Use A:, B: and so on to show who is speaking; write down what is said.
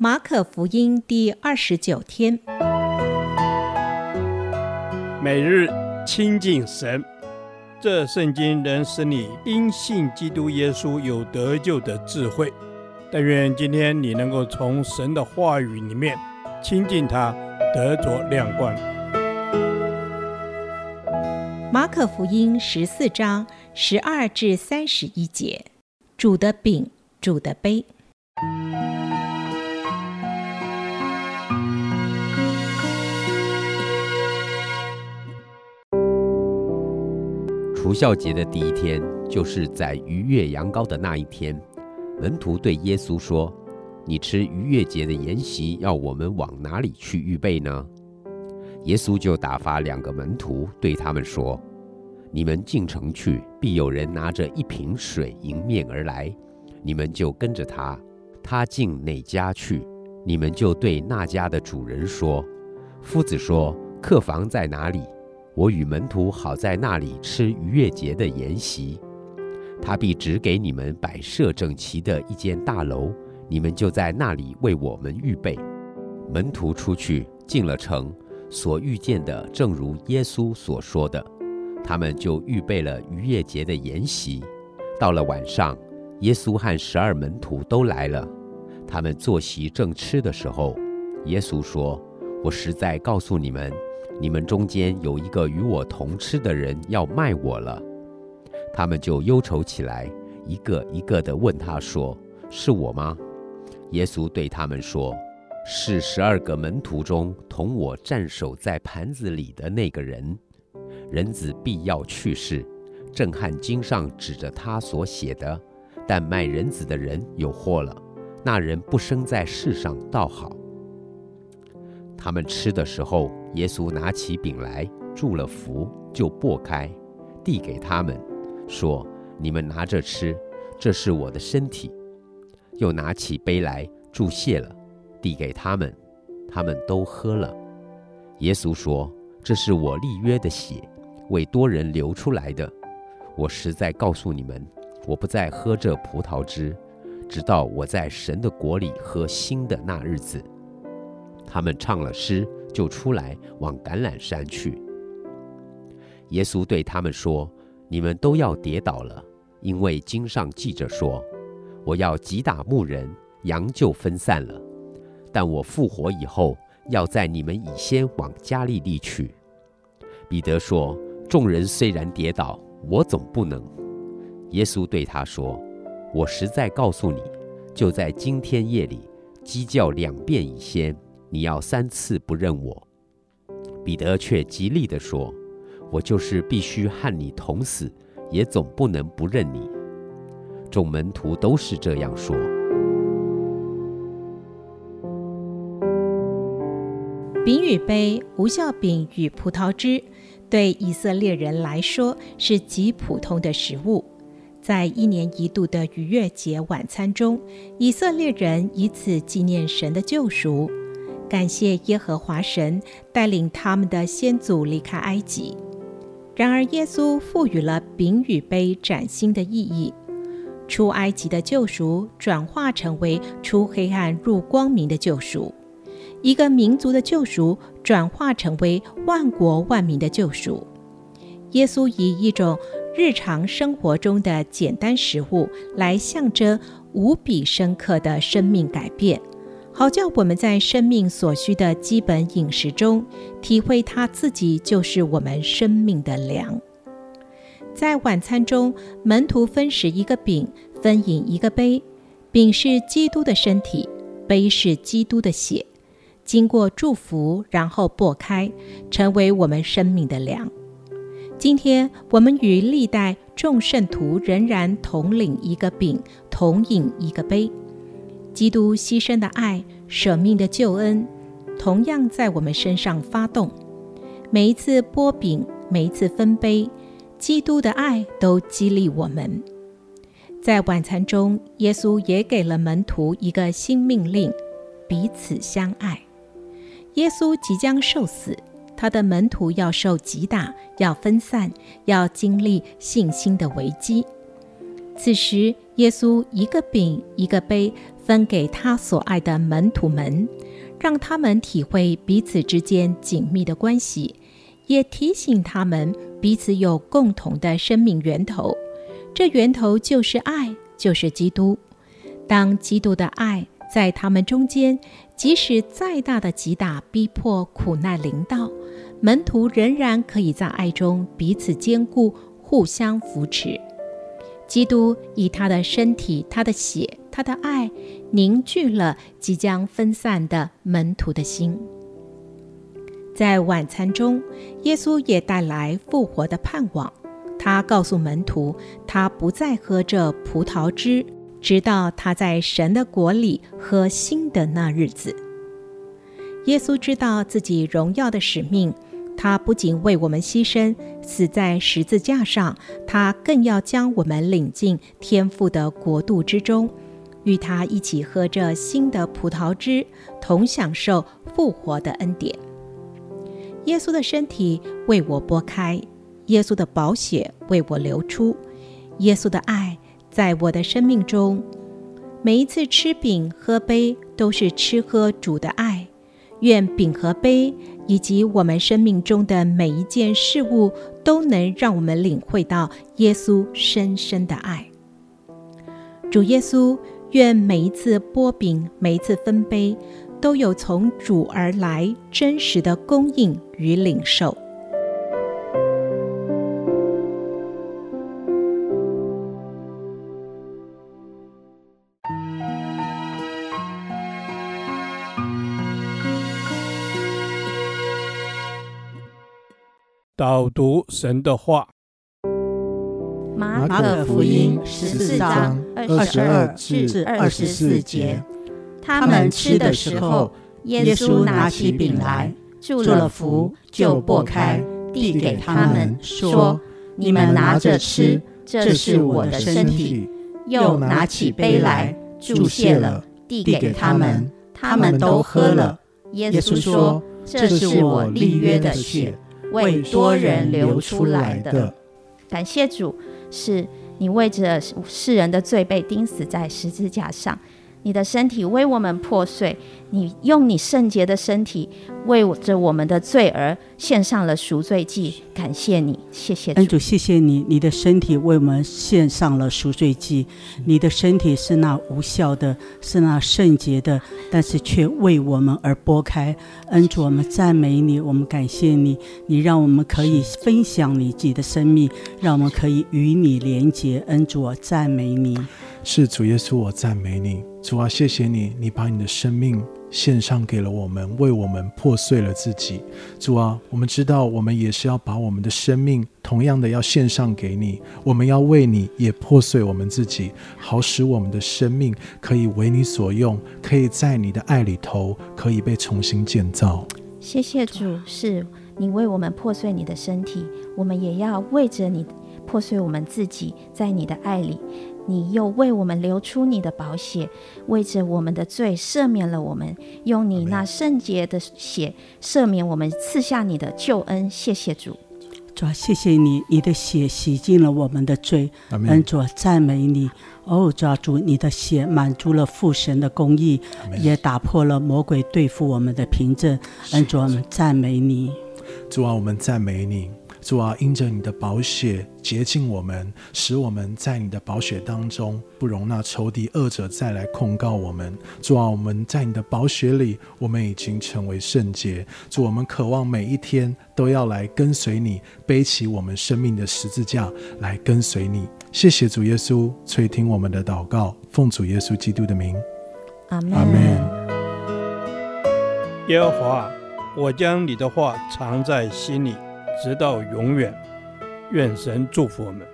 A: 马可福音第二十九天，
B: 每日亲近神，这圣经能使你因信基督耶稣有得救的智慧。但愿今天你能够从神的话语里面亲近他，得着亮光。
A: 马可福音十四章十二至三十一节，主的饼，主的杯。
C: 除孝节的第一天，就是在逾越羊羔的那一天。门徒对耶稣说：“你吃逾越节的筵席，要我们往哪里去预备呢？”耶稣就打发两个门徒对他们说：“你们进城去，必有人拿着一瓶水迎面而来，你们就跟着他。他进哪家去，你们就对那家的主人说：‘夫子说，客房在哪里？’”我与门徒好在那里吃逾越节的筵席，他必指给你们摆设整齐的一间大楼，你们就在那里为我们预备。门徒出去进了城，所遇见的正如耶稣所说的，他们就预备了逾越节的筵席。到了晚上，耶稣和十二门徒都来了，他们坐席正吃的时候，耶稣说：“我实在告诉你们。”你们中间有一个与我同吃的人要卖我了，他们就忧愁起来，一个一个地问他说：“是我吗？”耶稣对他们说：“是十二个门徒中同我蘸手在盘子里的那个人。人子必要去世，震撼经上指着他所写的。但卖人子的人有祸了，那人不生在世上倒好。”他们吃的时候，耶稣拿起饼来，祝了福，就擘开，递给他们，说：“你们拿着吃，这是我的身体。”又拿起杯来，祝谢了，递给他们，他们都喝了。耶稣说：“这是我立约的血，为多人流出来的。我实在告诉你们，我不再喝这葡萄汁，直到我在神的国里喝新的那日子。”他们唱了诗，就出来往橄榄山去。耶稣对他们说：“你们都要跌倒了，因为经上记着说：我要击打牧人，羊就分散了。但我复活以后，要在你们以先往加利利去。”彼得说：“众人虽然跌倒，我总不能。”耶稣对他说：“我实在告诉你，就在今天夜里，鸡叫两遍以先。”你要三次不认我，彼得却极力地说：“我就是必须和你同死，也总不能不认你。”众门徒都是这样说。
A: 饼与杯，无酵饼与葡萄汁，对以色列人来说是极普通的食物。在一年一度的逾越节晚餐中，以色列人以此纪念神的救赎。感谢耶和华神带领他们的先祖离开埃及。然而，耶稣赋予了饼与杯崭新的意义。出埃及的救赎转化成为出黑暗入光明的救赎；一个民族的救赎转化成为万国万民的救赎。耶稣以一种日常生活中的简单食物来象征无比深刻的生命改变。好叫我们在生命所需的基本饮食中，体会他自己就是我们生命的粮。在晚餐中，门徒分食一个饼，分饮一个杯。饼是基督的身体，杯是基督的血。经过祝福，然后擘开，成为我们生命的粮。今天，我们与历代众圣徒仍然同领一个饼，同饮一个杯。基督牺牲的爱、舍命的救恩，同样在我们身上发动。每一次擘饼，每一次分杯，基督的爱都激励我们。在晚餐中，耶稣也给了门徒一个新命令：彼此相爱。耶稣即将受死，他的门徒要受击打，要分散，要经历信心的危机。此时，耶稣一个饼一个杯。分给他所爱的门徒们，让他们体会彼此之间紧密的关系，也提醒他们彼此有共同的生命源头。这源头就是爱，就是基督。当基督的爱在他们中间，即使再大的击打、逼迫、苦难临到，门徒仍然可以在爱中彼此坚固、互相扶持。基督以他的身体、他的血、他的爱，凝聚了即将分散的门徒的心。在晚餐中，耶稣也带来复活的盼望。他告诉门徒，他不再喝这葡萄汁，直到他在神的国里喝新的那日子。耶稣知道自己荣耀的使命。他不仅为我们牺牲，死在十字架上，他更要将我们领进天父的国度之中，与他一起喝着新的葡萄汁，同享受复活的恩典。耶稣的身体为我擘开，耶稣的宝血为我流出，耶稣的爱在我的生命中。每一次吃饼喝杯，都是吃喝主的爱。愿饼和杯，以及我们生命中的每一件事物，都能让我们领会到耶稣深深的爱。主耶稣，愿每一次擘饼，每一次分杯，都有从主而来真实的供应与领受。
B: 导读神的话，
D: 马可福音十四章二十二至二十四节。他们吃的时候，耶稣拿起饼来，祝了福，就擘开，递给他们，说：“你们拿着吃，这是我的身体。”又拿起杯来，祝谢了，递给他们，他们都喝了。耶稣说：“这是我立约的血。”为多人流出来的，
E: 感谢主，是你为着世人的罪被钉死在十字架上。你的身体为我们破碎，你用你圣洁的身体为着我们的罪而献上了赎罪祭。感谢你，谢谢主，
F: 恩主，谢谢你，你的身体为我们献上了赎罪祭。你的身体是那无效的，是那圣洁的，但是却为我们而拨开。恩主，我们赞美你，我们感谢你，你让我们可以分享你自己的生命，让我们可以与你连结。恩主，我赞美你。
G: 是主耶稣，我赞美你，主啊，谢谢你，你把你的生命献上给了我们，为我们破碎了自己。主啊，我们知道，我们也是要把我们的生命同样的要献上给你，我们要为你也破碎我们自己，好使我们的生命可以为你所用，可以在你的爱里头可以被重新建造。
E: 谢谢主，是你为我们破碎你的身体，我们也要为着你破碎我们自己，在你的爱里。你又为我们流出你的宝血，为着我们的罪赦免了我们，用你那圣洁的血赦免我们，赐下你的救恩。谢谢主，
F: 主啊，谢谢你，你的血洗净了我们的罪。恩主啊，赞美你。哦，主啊，主，你的血满足了父神的公义，也打破了魔鬼对付我们的凭证。恩主啊，我们赞美你。
G: 主啊，我们赞美你。主啊，因着你的宝血洁净我们，使我们在你的宝血当中不容纳仇敌恶者再来控告我们。主啊，我们在你的宝血里，我们已经成为圣洁。主，我们渴望每一天都要来跟随你，背起我们生命的十字架来跟随你。谢谢主耶稣垂听我们的祷告，奉主耶稣基督的名，
E: 阿门。
G: 阿门。
B: 耶和华，我将你的话藏在心里。直到永远，愿神祝福我们。